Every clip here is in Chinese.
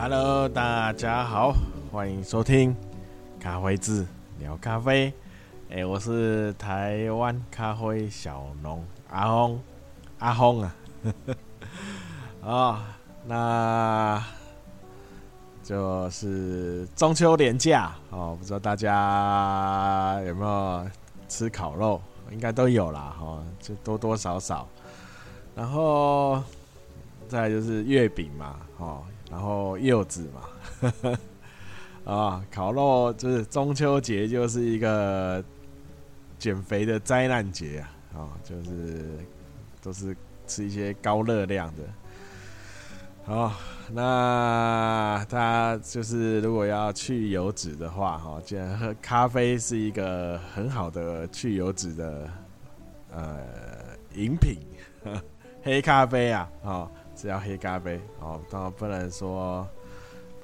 Hello，大家好，欢迎收听咖啡志聊咖啡。哎，我是台湾咖啡小农阿峰，阿峰啊，啊、哦，那就是中秋连假哦，不知道大家有没有吃烤肉？应该都有啦，哈、哦，就多多少少。然后再就是月饼嘛，哦。然后柚子嘛，啊，烤肉就是中秋节就是一个减肥的灾难节啊，啊，就是都是吃一些高热量的。好，那大家就是如果要去油脂的话，哈，既然喝咖啡是一个很好的去油脂的呃饮品，黑咖啡啊，啊。只要黑咖啡哦，当然不能说，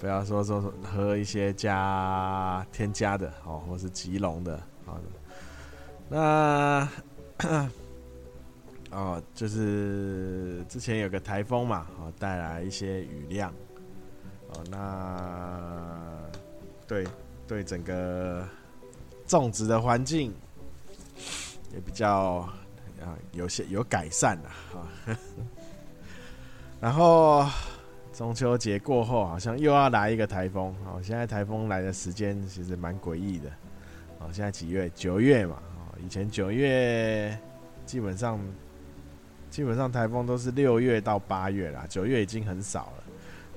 不要说说喝一些加添加的哦，或是即溶的，好的。那 哦，就是之前有个台风嘛，哦，带来一些雨量，哦，那对对整个种植的环境也比较啊有些有改善了啊。然后中秋节过后，好像又要来一个台风。哦，现在台风来的时间其实蛮诡异的。哦，现在几月？九月嘛。哦，以前九月基本上基本上台风都是六月到八月啦，九月已经很少了。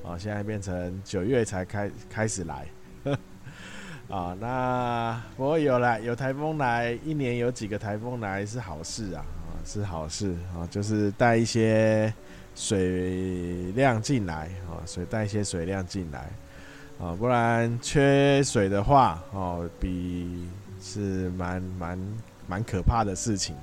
哦，现在变成九月才开开始来。啊，那不过有来有台风来，一年有几个台风来是好事啊，啊是好事啊，就是带一些。水量进来啊，水带一些水量进来啊，不然缺水的话哦，比是蛮蛮蛮可怕的事情。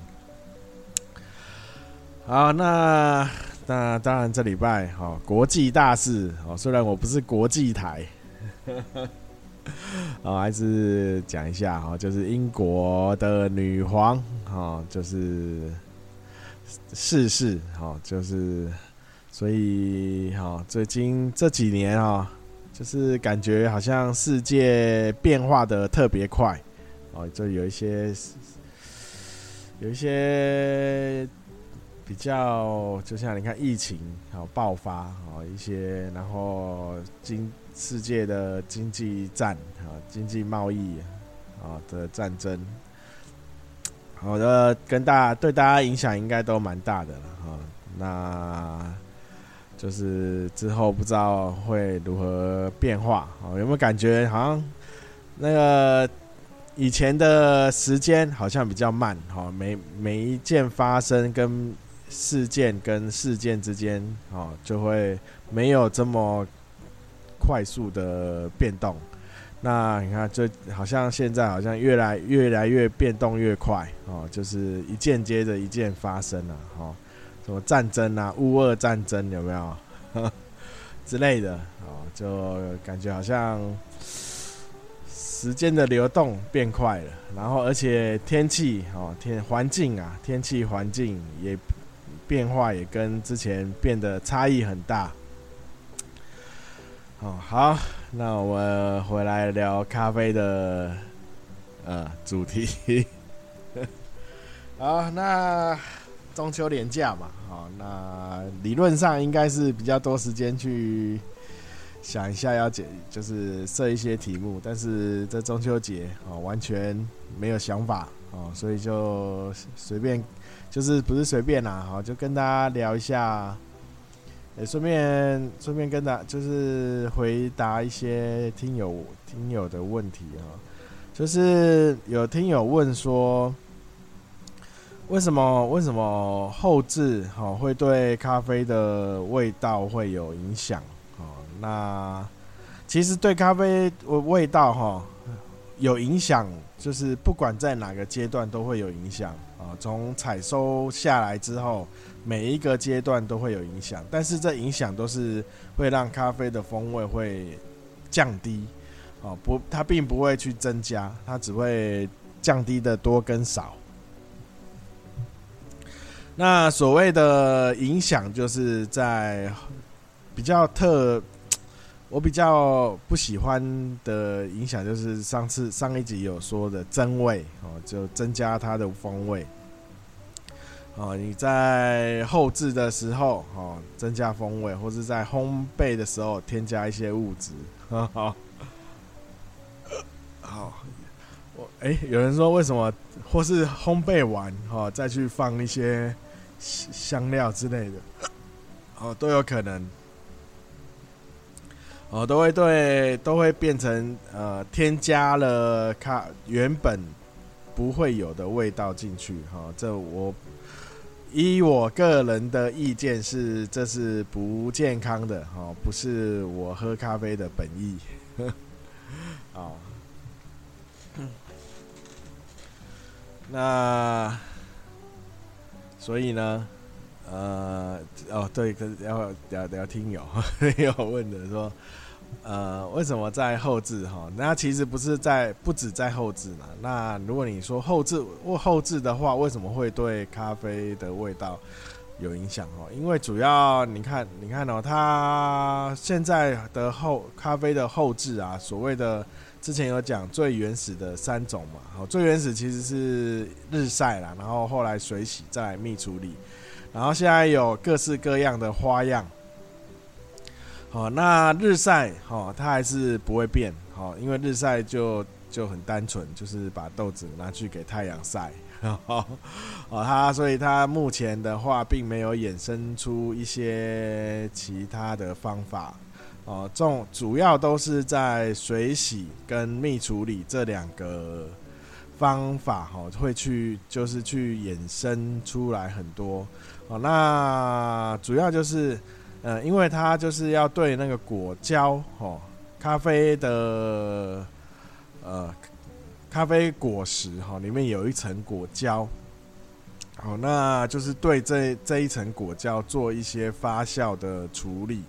好，那那当然这礼拜哈国际大事哦，虽然我不是国际台，啊，还是讲一下哈，就是英国的女皇哈，就是逝世哈，就是。所以，哈，最近这几年啊，就是感觉好像世界变化的特别快，哦，就有一些，有一些比较，就像你看疫情好爆发，哦，一些，然后经世界的经济战啊，经济贸易啊的战争，好的，跟大家对大家影响应该都蛮大的了，哈，那。就是之后不知道会如何变化哦，有没有感觉好像那个以前的时间好像比较慢哈，每每一件发生跟事件跟事件之间哦，就会没有这么快速的变动。那你看，就好像现在好像越来越来越变动越快哦，就是一件接着一件发生了哈。什么战争啊，乌俄战争有没有 之类的？哦，就感觉好像时间的流动变快了，然后而且天气哦，天环境啊，天气环境也变化也跟之前变得差异很大。哦，好，那我们回来聊咖啡的呃主题。好，那。中秋连假嘛，好，那理论上应该是比较多时间去想一下要解，就是设一些题目，但是这中秋节哦，完全没有想法哦，所以就随便，就是不是随便啦，好，就跟大家聊一下，也顺便顺便跟大就是回答一些听友听友的问题啊，就是有听友问说。为什么为什么后置哈会对咖啡的味道会有影响？哦，那其实对咖啡味道哈有影响，就是不管在哪个阶段都会有影响啊。从采收下来之后，每一个阶段都会有影响，但是这影响都是会让咖啡的风味会降低哦，不，它并不会去增加，它只会降低的多跟少。那所谓的影响，就是在比较特我比较不喜欢的影响就是上次上一集有说的增味哦，就增加它的风味。哦，你在后制的时候哦，增加风味，或是在烘焙的时候添加一些物质。好，好，我哎，有人说为什么或是烘焙完哦再去放一些香料之类的，哦都有可能。哦，都会对，都会变成呃，添加了咖原本不会有的味道进去。哈、哦，这我依我个人的意见是，这是不健康的。哦，不是我喝咖啡的本意。哦，那所以呢，呃，哦，对，可是要要要听友 有问的说。呃，为什么在后置哈？那其实不是在，不止在后置呢。那如果你说后置或后置的话，为什么会对咖啡的味道有影响哦？因为主要你看，你看哦，它现在的后咖啡的后置啊，所谓的之前有讲最原始的三种嘛，哦，最原始其实是日晒啦，然后后来水洗再来蜜处理，然后现在有各式各样的花样。哦，那日晒，哦，它还是不会变，哦，因为日晒就就很单纯，就是把豆子拿去给太阳晒，哦，它所以它目前的话，并没有衍生出一些其他的方法，哦，种主要都是在水洗跟蜜处理这两个方法，哈，会去就是去衍生出来很多，哦，那主要就是。呃，因为它就是要对那个果胶，哦，咖啡的，呃，咖啡果实，哈，里面有一层果胶，好，那就是对这这一层果胶做一些发酵的处理，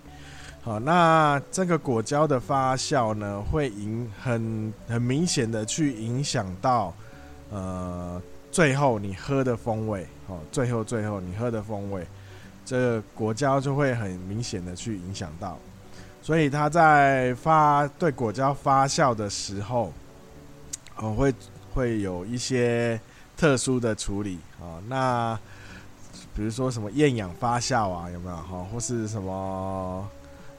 好，那这个果胶的发酵呢，会影很很明显的去影响到，呃，最后你喝的风味，哦，最后最后你喝的风味。这个果胶就会很明显的去影响到，所以它在发对果胶发酵的时候，哦，会会有一些特殊的处理啊。那比如说什么厌氧发酵啊，有没有哈？或是什么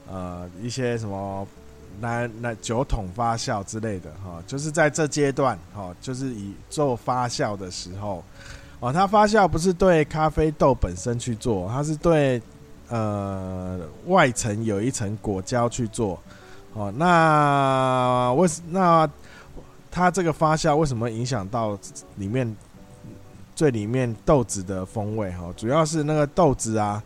呃一些什么那那酒桶发酵之类的哈？就是在这阶段哈，就是以做发酵的时候。哦，它发酵不是对咖啡豆本身去做，它是对呃外层有一层果胶去做。哦，那为什那它这个发酵为什么影响到里面最里面豆子的风味？哈，主要是那个豆子啊。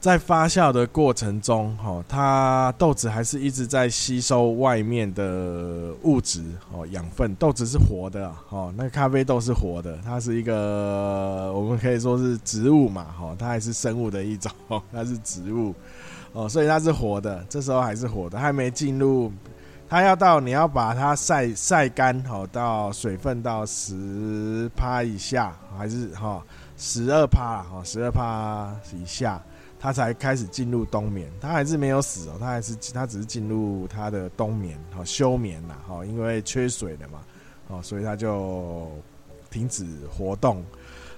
在发酵的过程中，哈，它豆子还是一直在吸收外面的物质，哦，养分。豆子是活的，哦，那咖啡豆是活的，它是一个我们可以说是植物嘛，哈，它还是生物的一种，哦 它是植物，哦，所以它是活的。这时候还是活的，还没进入，它要到你要把它晒晒干，哦，到水分到十趴以下，还是哈十二趴，哈十二趴以下。它才开始进入冬眠，它还是没有死哦，它还是它只是进入它的冬眠，好休眠呐，好，因为缺水了嘛，哦，所以它就停止活动，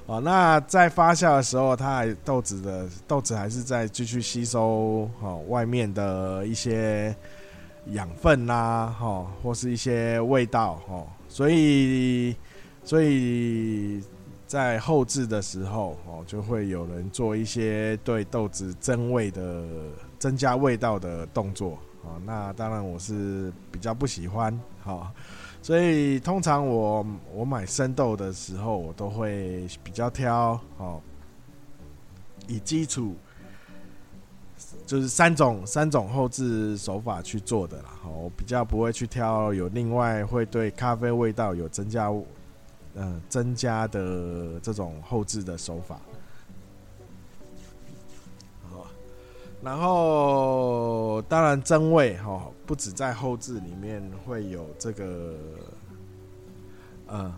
哦，那在发酵的时候，它还豆子的豆子还是在继续吸收哦外面的一些养分呐，哈，或是一些味道，哈，所以所以。在后置的时候，哦，就会有人做一些对豆子增味的、增加味道的动作，哦，那当然我是比较不喜欢，哈，所以通常我我买生豆的时候，我都会比较挑，哦，以基础就是三种三种后置手法去做的啦，我比较不会去挑有另外会对咖啡味道有增加。呃，增加的这种后置的手法，好，然后当然增位哈，不止在后置里面会有这个，呃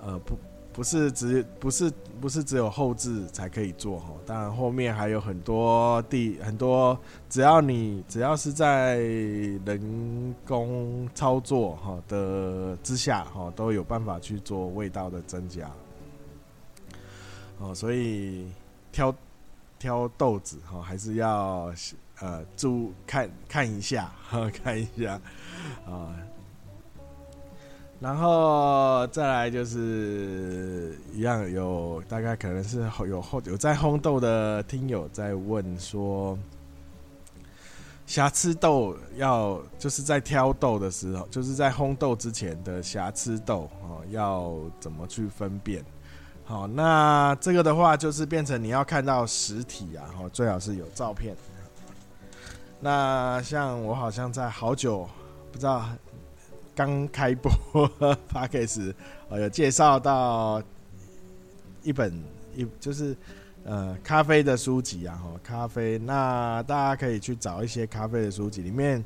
呃不不是只不是不是只有后置才可以做哈，当然后面还有很多地很多，只要你只要是在人工操作哈的之下哈，都有办法去做味道的增加。哦，所以挑挑豆子哈，还是要呃注看看一下哈，看一下啊。然后再来就是一样，有大概可能是有后有在烘豆的听友在问说，瑕疵豆要就是在挑豆的时候，就是在烘豆之前的瑕疵豆哦，要怎么去分辨？好，那这个的话就是变成你要看到实体啊，哦，最好是有照片。那像我好像在好久不知道。刚开播 Podcast 有介绍到一本一就是呃咖啡的书籍啊，哈咖啡，那大家可以去找一些咖啡的书籍，里面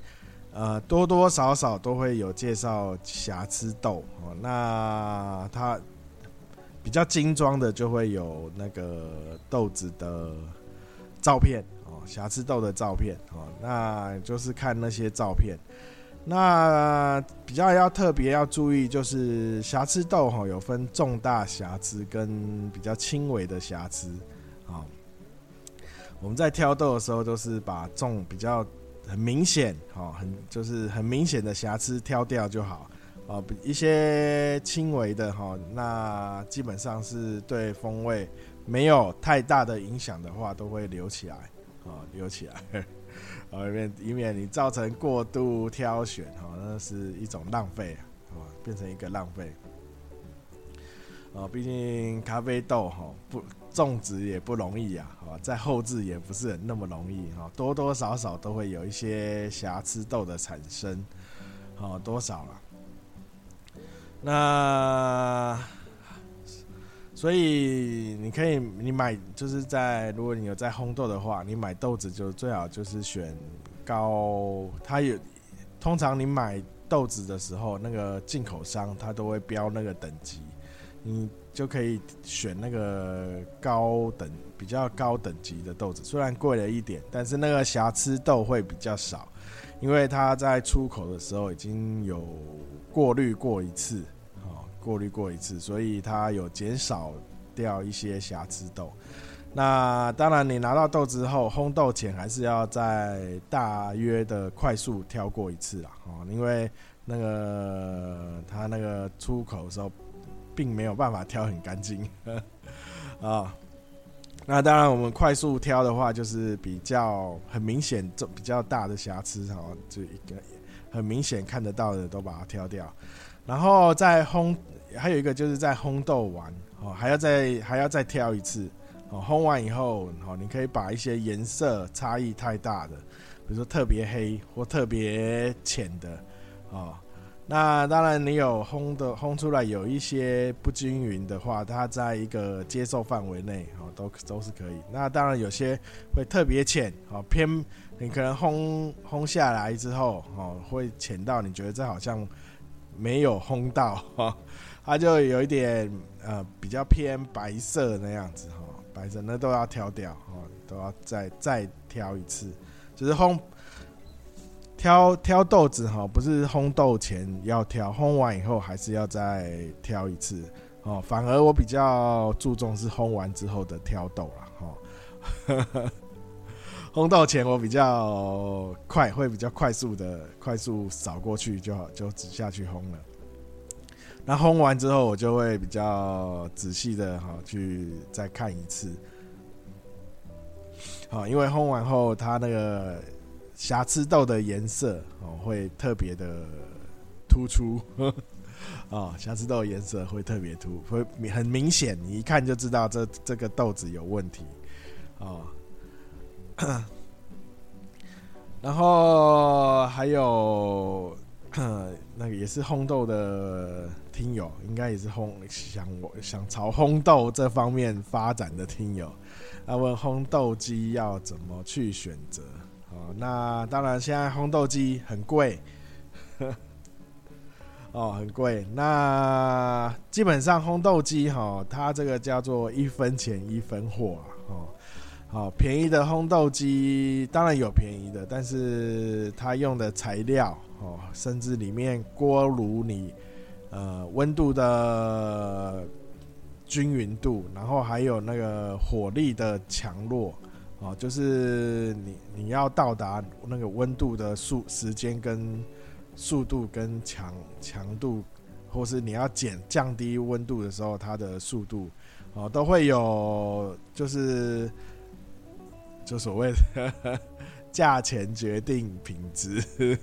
呃多多少少都会有介绍瑕疵豆哦。那它比较精装的就会有那个豆子的照片哦，瑕疵豆的照片哦，那就是看那些照片。那比较要特别要注意，就是瑕疵豆哈，有分重大瑕疵跟比较轻微的瑕疵啊。我们在挑豆的时候，都是把重比较很明显哈，很就是很明显的瑕疵挑掉就好啊。一些轻微的哈，那基本上是对风味没有太大的影响的话，都会留起来啊，留起来。啊，以免以免你造成过度挑选，哈，那是一种浪费，啊，变成一个浪费。啊，毕竟咖啡豆哈不种植也不容易啊，啊，在后制也不是那么容易，哈，多多少少都会有一些瑕疵豆的产生，好多少了。那。所以你可以，你买就是在如果你有在烘豆的话，你买豆子就最好就是选高，它有通常你买豆子的时候，那个进口商他都会标那个等级，你就可以选那个高等比较高等级的豆子，虽然贵了一点，但是那个瑕疵豆会比较少，因为它在出口的时候已经有过滤过一次。过滤过一次，所以它有减少掉一些瑕疵豆。那当然，你拿到豆之后，烘豆前还是要再大约的快速挑过一次啦。哦，因为那个它那个出口的时候，并没有办法挑很干净啊。那当然，我们快速挑的话，就是比较很明显、这比较大的瑕疵，哈，就一个很明显看得到的都把它挑掉。然后再烘，还有一个就是在烘豆完哦，还要再还要再挑一次哦。烘完以后哦，你可以把一些颜色差异太大的，比如说特别黑或特别浅的哦。那当然你有烘的烘出来有一些不均匀的话，它在一个接受范围内哦，都都是可以。那当然有些会特别浅哦，偏你可能烘烘下来之后哦，会浅到你觉得这好像。没有烘到 哈，它就有一点呃比较偏白色那样子哈，白色那都要挑掉哈，都要再再挑一次，就是烘挑挑豆子哈，不是烘豆前要挑，烘完以后还是要再挑一次哦。反而我比较注重是烘完之后的挑豆了哈。烘豆前我比较快，会比较快速的快速扫过去就好，就直下去烘了。那烘完之后，我就会比较仔细的哈去再看一次。好，因为烘完后它那个瑕疵豆的颜色哦会特别的突出 哦，瑕疵豆颜色会特别突，会很明显，你一看就知道这这个豆子有问题哦。然后还有 那个也是烘豆的听友，应该也是烘想我想朝烘豆这方面发展的听友，他问烘豆机要怎么去选择？哦，那当然现在烘豆机很贵，哦，很贵。那基本上烘豆机哈，它这个叫做一分钱一分货。哦，好，便宜的烘豆机当然有便宜的，但是它用的材料哦，甚至里面锅炉你呃温度的均匀度，然后还有那个火力的强弱哦，就是你你要到达那个温度的速时间跟。速度跟强强度，或是你要减降低温度的时候，它的速度哦都会有，就是就所谓的价钱决定品质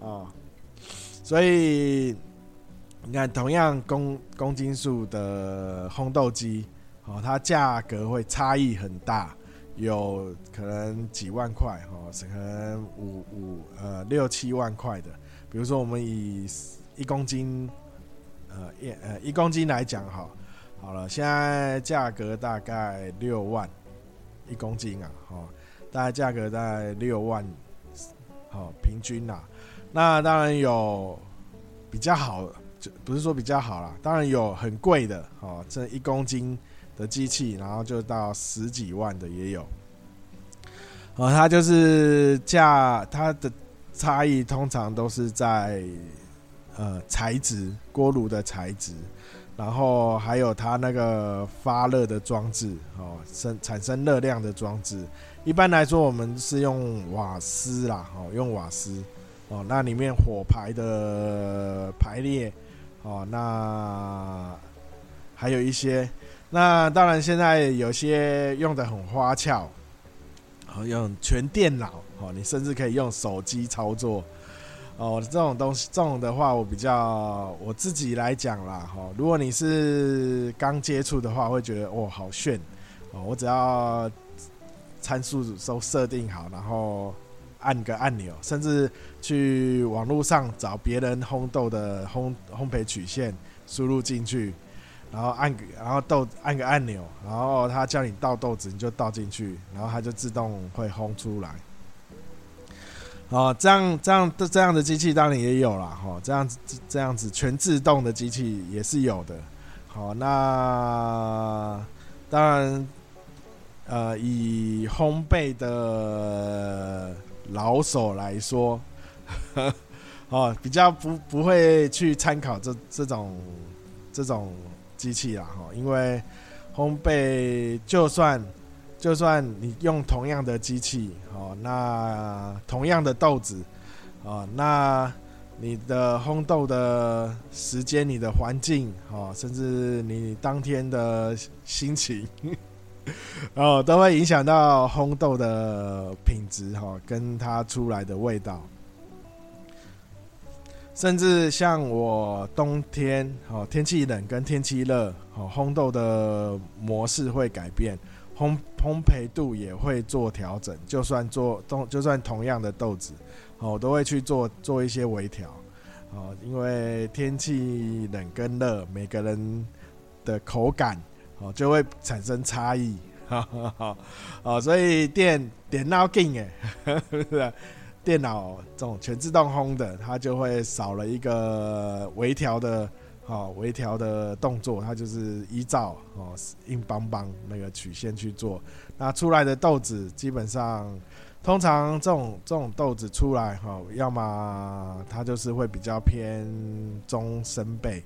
啊，所以你看，同样公公斤数的烘豆机哦，它价格会差异很大，有可能几万块哦，是可能五五呃六七万块的。比如说，我们以一公斤，呃，一呃一公斤来讲，哈，好了，现在价格大概六万一公斤啊，哈，大概价格在六万，好，平均呐。那当然有比较好，就不是说比较好啦，当然有很贵的，哦，这一公斤的机器，然后就到十几万的也有，哦，它就是价它的。差异通常都是在呃材质，锅炉的材质，然后还有它那个发热的装置哦，生产生热量的装置。一般来说，我们是用瓦斯啦，哦，用瓦斯哦，那里面火排的排列哦，那还有一些，那当然现在有些用的很花俏，好用全电脑。哦，你甚至可以用手机操作哦。这种东西，这种的话，我比较我自己来讲啦。哈，如果你是刚接触的话，会觉得哦，好炫哦。我只要参数都设定好，然后按个按钮，甚至去网络上找别人烘豆的烘烘焙曲线，输入进去，然后按个然后豆按个按钮，然后他叫你倒豆子，你就倒进去，然后它就自动会烘出来。哦，这样这样的这样的机器当然也有了哈，这样子这样子全自动的机器也是有的。好，那当然，呃，以烘焙的老手来说，哦，比较不不会去参考这这种这种机器啦哈，因为烘焙就算。就算你用同样的机器，哦，那同样的豆子，哦，那你的烘豆的时间、你的环境，哦，甚至你当天的心情，哦，都会影响到烘豆的品质，哈，跟它出来的味道。甚至像我冬天，哦，天气冷跟天气热，哦，烘豆的模式会改变。烘烘焙度也会做调整，就算做同就算同样的豆子，哦，我都会去做做一些微调，哦，因为天气冷跟热，每个人的口感哦就会产生差异，哈哈哈，哦，所以电电脑镜哎，电脑这种全自动烘的，它就会少了一个微调的。好，微调的动作，它就是依照哦硬邦邦那个曲线去做，那出来的豆子基本上，通常这种这种豆子出来哈，要么它就是会比较偏中深焙，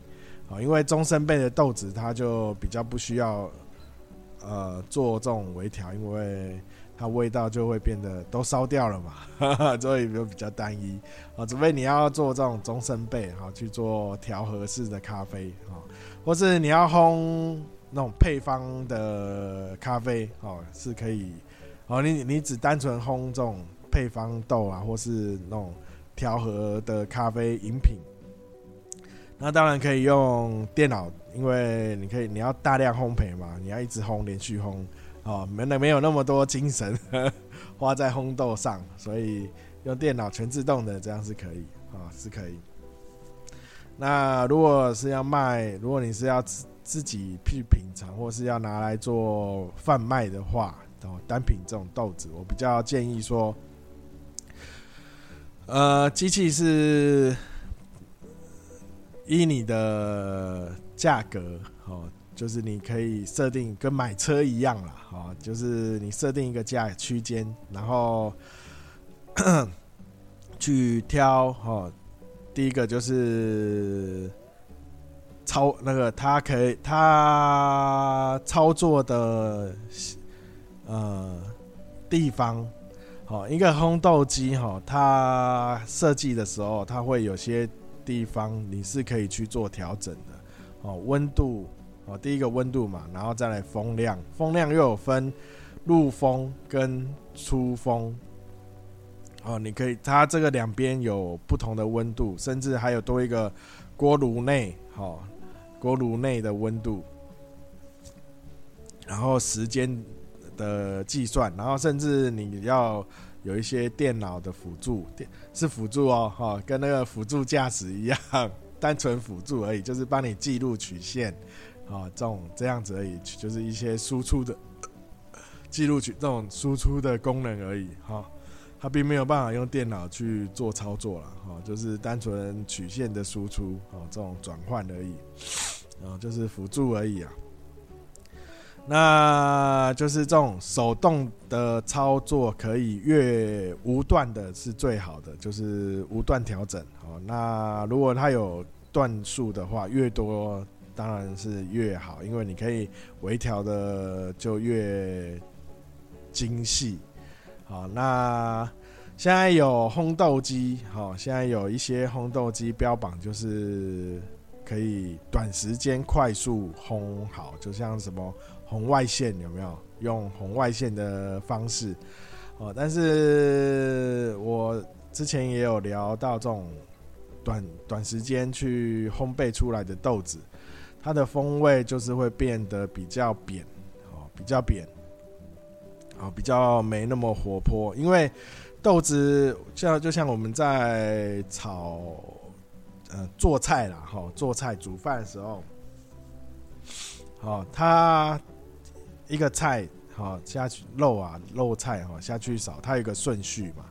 啊，因为中深焙的豆子它就比较不需要呃做这种微调，因为。它味道就会变得都烧掉了嘛，所以就比较单一啊。除非你要做这种中深焙，哈，去做调和式的咖啡，啊，或是你要烘那种配方的咖啡，哦，是可以。哦，你你只单纯烘这种配方豆啊，或是那种调和的咖啡饮品，那当然可以用电脑，因为你可以你要大量烘焙嘛，你要一直烘，连续烘。哦，没那没有那么多精神呵呵花在烘豆上，所以用电脑全自动的这样是可以啊，是可以。那如果是要卖，如果你是要自自己去品尝，或是要拿来做贩卖的话，哦，单品这种豆子，我比较建议说，呃，机器是依你的价格哦，就是你可以设定跟买车一样啦，哦，就是你设定一个价区间，然后 去挑哦。第一个就是操那个，它可以它操作的呃地方。好，一个烘豆机哈，它设计的时候，它会有些地方你是可以去做调整的。哦，温度哦，第一个温度嘛，然后再来风量，风量又有分入风跟出风。哦，你可以，它这个两边有不同的温度，甚至还有多一个锅炉内，好，锅炉内的温度，然后时间。的计算，然后甚至你要有一些电脑的辅助，电是辅助哦，哈，跟那个辅助驾驶一样，单纯辅助而已，就是帮你记录曲线，啊，这种这样子而已，就是一些输出的 记录曲这种输出的功能而已，哈，它并没有办法用电脑去做操作了，哈，就是单纯曲线的输出，啊，这种转换而已，啊，就是辅助而已啊。那就是这种手动的操作，可以越无断的是最好的，就是无断调整。好，那如果它有段数的话，越多当然是越好，因为你可以微调的就越精细。好，那现在有烘豆机，好，现在有一些烘豆机标榜就是可以短时间快速烘好，就像什么。红外线有没有用红外线的方式？哦，但是我之前也有聊到这种短短时间去烘焙出来的豆子，它的风味就是会变得比较扁，哦，比较扁，哦，比较没那么活泼。因为豆子像就像我们在炒，呃，做菜啦，哈，做菜煮饭的时候，哦，它。一个菜好下去肉啊肉菜哈下去炒，它有个顺序嘛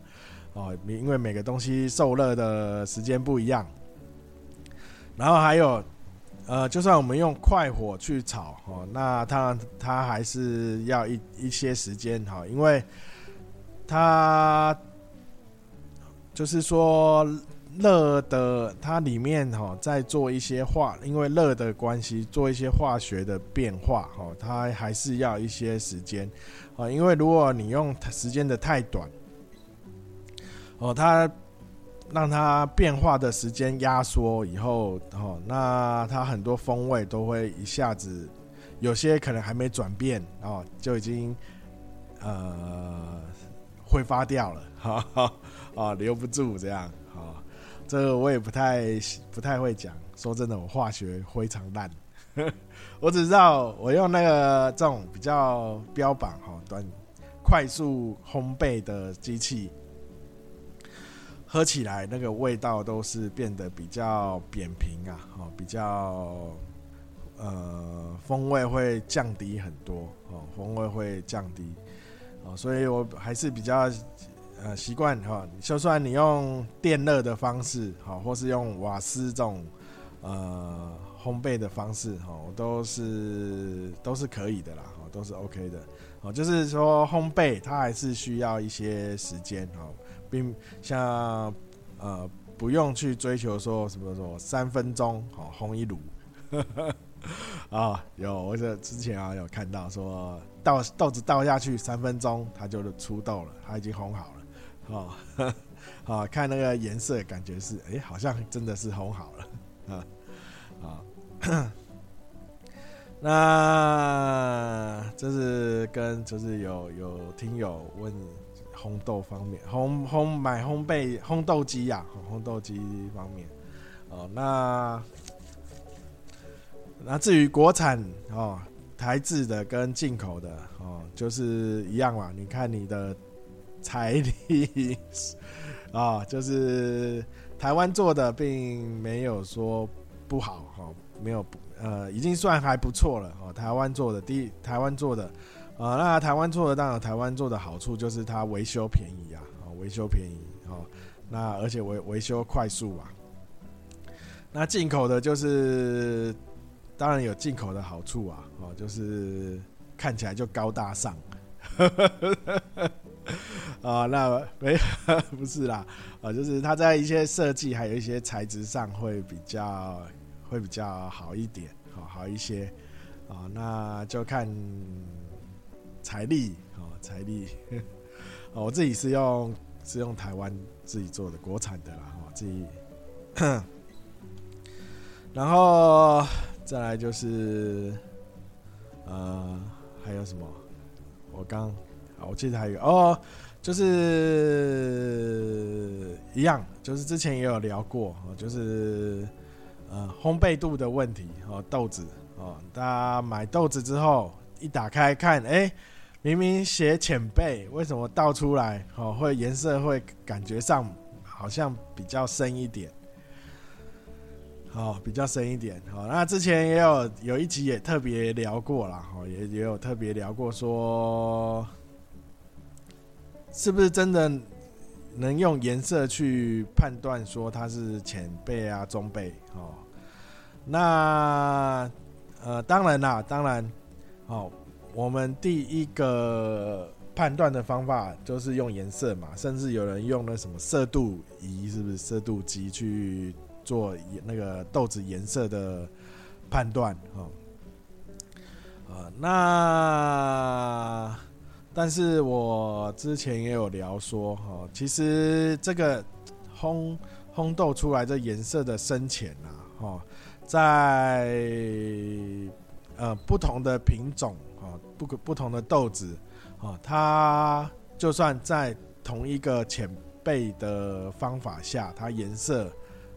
哦，因为每个东西受热的时间不一样，然后还有呃，就算我们用快火去炒哦，那它它还是要一一些时间哈，因为它就是说。热的，它里面哈在做一些化，因为热的关系，做一些化学的变化哈，它还是要一些时间啊。因为如果你用时间的太短，哦，它让它变化的时间压缩以后，哦，那它很多风味都会一下子，有些可能还没转变哦，就已经呃挥发掉了，哈哈啊，留不住这样。这个我也不太不太会讲，说真的，我化学非常烂。我只知道我用那个这种比较标榜哈短快速烘焙的机器，喝起来那个味道都是变得比较扁平啊，哦，比较呃风味会降低很多哦，风味会降低哦，所以我还是比较。呃，习惯哈，就算你用电热的方式，哈，或是用瓦斯这种呃烘焙的方式，哈，都是都是可以的啦，哦，都是 OK 的，哦，就是说烘焙它还是需要一些时间，哈，并像呃不用去追求说什么什么三分钟，好烘一炉，啊，有我这之前啊有看到说倒豆子倒下去三分钟它就出豆了，它已经烘好了。哦，好 看那个颜色，感觉是哎、好像真的是烘好了啊啊。那这是跟就是有有听友问烘豆方面，烘烘买烘焙烘豆机呀，烘豆机方面哦。那那至于国产哦，台制的跟进口的哦，就是一样嘛。你看你的。财力啊，就是台湾做的，并没有说不好哈，没有呃，已经算还不错了哦。台湾做的，第一台湾做的啊，那台湾做的当然台湾做的好处就是它维修便宜啊，维修便宜哦，那而且维维修快速啊。那进口的就是，当然有进口的好处啊，哦，就是看起来就高大上。啊，那没 不是啦，啊，就是它在一些设计还有一些材质上会比较会比较好一点，好好一些。啊，那就看财力，哦，财力。哦，我自己是用是用台湾自己做的国产的啦，哦，自己。然后再来就是，呃，还有什么？我刚，我记得还有哦，就是一样，就是之前也有聊过，哦，就是呃烘焙度的问题，哦，豆子。哦，大家买豆子之后一打开看，哎、明明写浅焙，为什么倒出来哦会颜色会感觉上好像比较深一点？哦，比较深一点。好，那之前也有有一集也特别聊过了，哦，也也有特别聊过说，是不是真的能用颜色去判断说它是浅焙啊、中焙？哦，那。呃，当然啦，当然，哦，我们第一个判断的方法就是用颜色嘛，甚至有人用了什么色度仪，是不是色度机去做那个豆子颜色的判断？哦，呃，那但是我之前也有聊说，哈、哦，其实这个烘烘豆出来的颜色的深浅啊，哦。在呃不同的品种哦，不不同的豆子哦，它就算在同一个浅焙的方法下，它颜色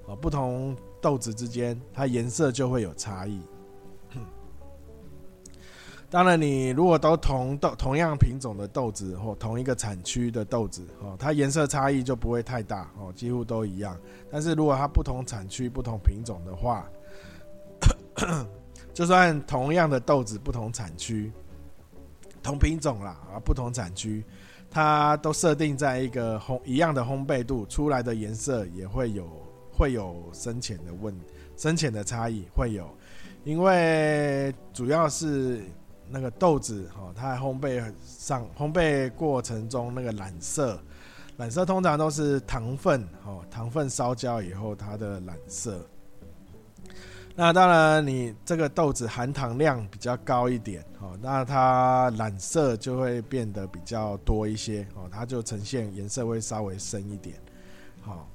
啊不同豆子之间，它颜色就会有差异。当然，你如果都同豆同样品种的豆子或同一个产区的豆子哦，它颜色差异就不会太大哦，几乎都一样。但是如果它不同产区、不同品种的话，就算同样的豆子，不同产区、同品种啦啊，不同产区，它都设定在一个烘一样的烘焙度，出来的颜色也会有会有深浅的问深浅的差异会有，因为主要是那个豆子哈，它烘焙上烘焙过程中那个染色，染色通常都是糖分哦，糖分烧焦以后它的染色。那当然，你这个豆子含糖量比较高一点哦，那它染色就会变得比较多一些哦，它就呈现颜色会稍微深一点，好，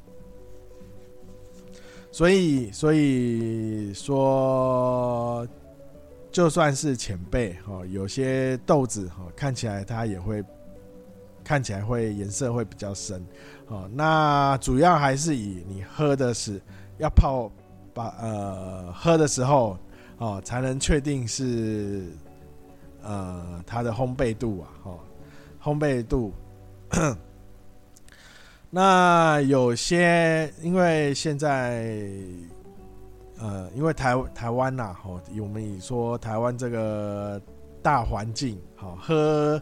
所以所以说，就算是前辈哦，有些豆子哈看起来它也会看起来会颜色会比较深哦，那主要还是以你喝的是要泡。把呃喝的时候哦，才能确定是呃它的烘焙度啊，哦，烘焙度。那有些因为现在呃，因为台台湾呐，哦，我们以说台湾这个大环境，好喝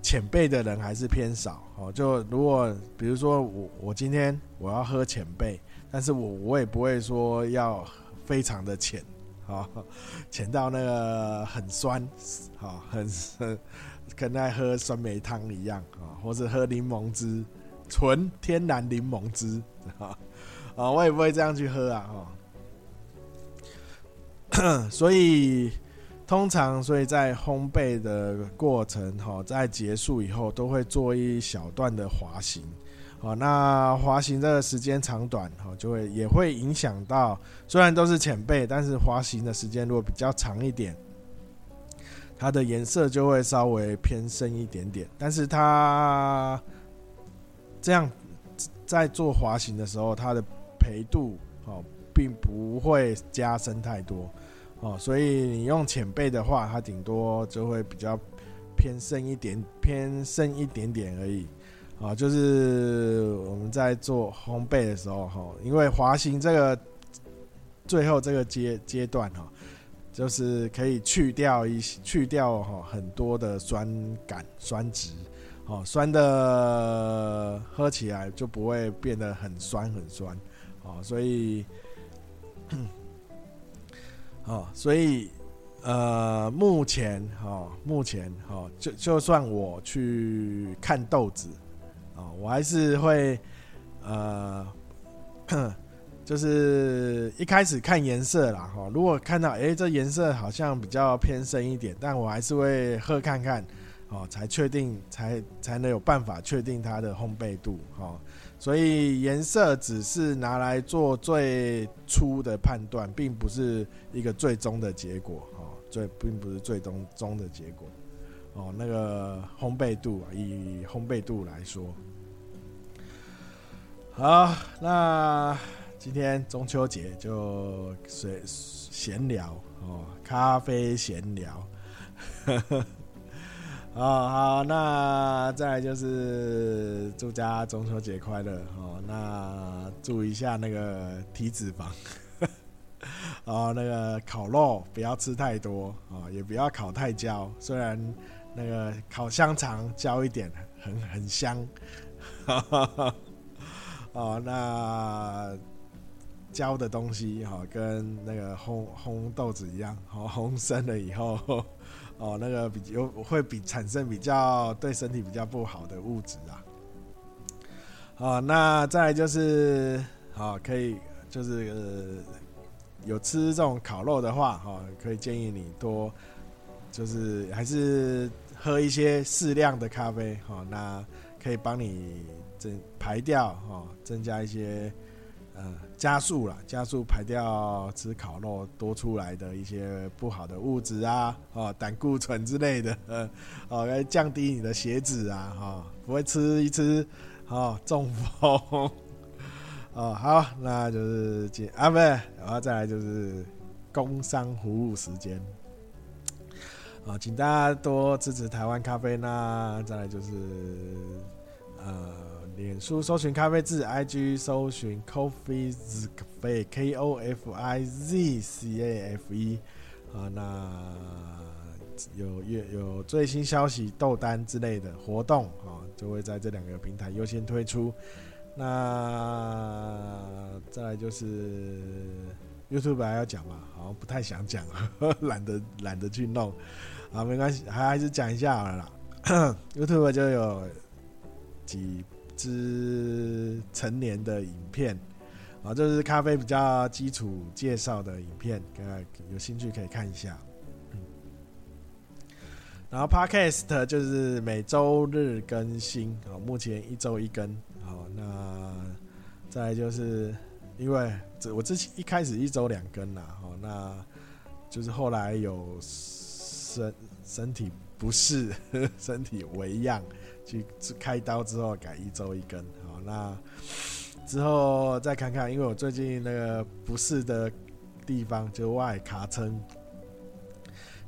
浅焙的人还是偏少哦。就如果比如说我我今天我要喝浅焙。但是我我也不会说要非常的浅，啊，浅到那个很酸，啊，很很 跟在喝酸梅汤一样啊，或者喝柠檬汁，纯天然柠檬汁，啊，啊，我也不会这样去喝啊，哈，所以通常所以在烘焙的过程，哈，在结束以后都会做一小段的滑行。哦，那滑行这个时间长短，哈，就会也会影响到。虽然都是浅焙，但是滑行的时间如果比较长一点，它的颜色就会稍微偏深一点点。但是它这样在做滑行的时候，它的焙度哦，并不会加深太多哦。所以你用浅焙的话，它顶多就会比较偏深一点，偏深一点点而已。啊，就是我们在做烘焙的时候，哈，因为滑行这个最后这个阶阶段，哈，就是可以去掉一些去掉哈很多的酸感、酸质，哦，酸的喝起来就不会变得很酸很酸，哦，所以哦，所以呃，目前哦，目前哦，就就算我去看豆子哦，我还是会呃。就是一开始看颜色啦，哈，如果看到哎、这颜色好像比较偏深一点，但我还是会喝看看，哦，才确定，才才能有办法确定它的烘焙度，哈，所以颜色只是拿来做最初的判断，并不是一个最终的结果，哈，最并不是最终终的结果，哦，那个烘焙度啊，以烘焙度来说，好，那。今天中秋节就随闲聊哦，咖啡闲聊，哦好，那再来就是祝家中秋节快乐哦，那祝一下那个体脂肪，哦那个烤肉不要吃太多哦，也不要烤太焦，虽然那个烤香肠焦一点很很香，哦那。焦的东西哈，跟那个烘烘豆子一样，哦，烘生了以后，哦，那个比有会比产生比较对身体比较不好的物质啊。哦，那再就是，哦，可以就是、有吃这种烤肉的话，哈，可以建议你多，就是还是喝一些适量的咖啡，哈，那可以帮你增排掉，哈，增加一些。呃，加速了，加速排掉吃烤肉多出来的一些不好的物质啊，哦，胆固醇之类的，呃，哦，来降低你的血脂啊，哈，不会吃一吃，哦，中风，哦，好，那就是今啊，不是，然后再来就是工商服务时间，啊，请大家多支持台湾咖啡，那再来就是，呃。脸书搜寻咖啡字，IG 搜寻 Coffee Z Cafe K O F I Z C A F E 啊，那有有有最新消息、豆单之类的活动啊，就会在这两个平台优先推出。那再来就是 YouTube 还要讲嘛，好像不太想讲，懒得懒得去弄啊，没关系，还还是讲一下好了啦。YouTube 就有几。支成年的影片啊，这是咖啡比较基础介绍的影片，大家有兴趣可以看一下。然后 Podcast 就是每周日更新啊，目前一周一更。好，那再就是因为这我之前一开始一周两更啦，好，那就是后来有身身体不适，身体为恙。去开刀之后改一周一根，好，那之后再看看，因为我最近那个不适的地方就外卡撑，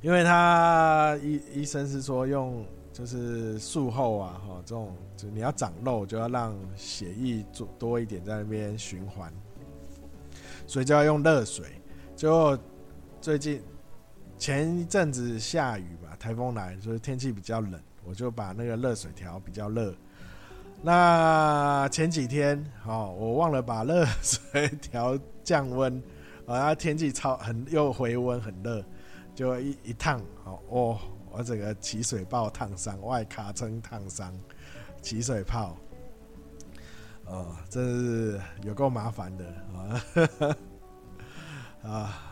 因为他医医生是说用就是术后啊，哈，这种就你要长肉就要让血液做多一点在那边循环，所以就要用热水。就最近前一阵子下雨吧，台风来，所以天气比较冷。我就把那个热水调比较热。那前几天，哦，我忘了把热水调降温，然 啊，天气超很又回温很热，就一一烫，哦，哦，我整个起水泡烫伤，外卡撑烫伤，起水泡，哦，真是有够麻烦的 啊！啊，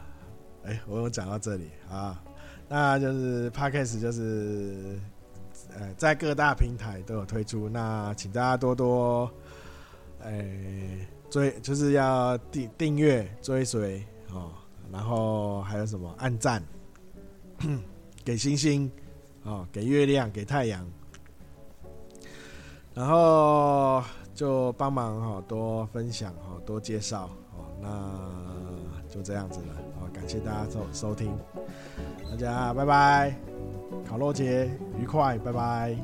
哎，我有讲到这里啊，那就是 Podcast 就是。呃，在各大平台都有推出，那请大家多多，呃，追，就是要订订阅、追随哦，然后还有什么？按赞、给星星哦，给月亮、给太阳，然后就帮忙哈，多分享哈，多介绍哦，那就这样子了，好，感谢大家收收听，大家拜拜。烤肉节愉快，拜拜。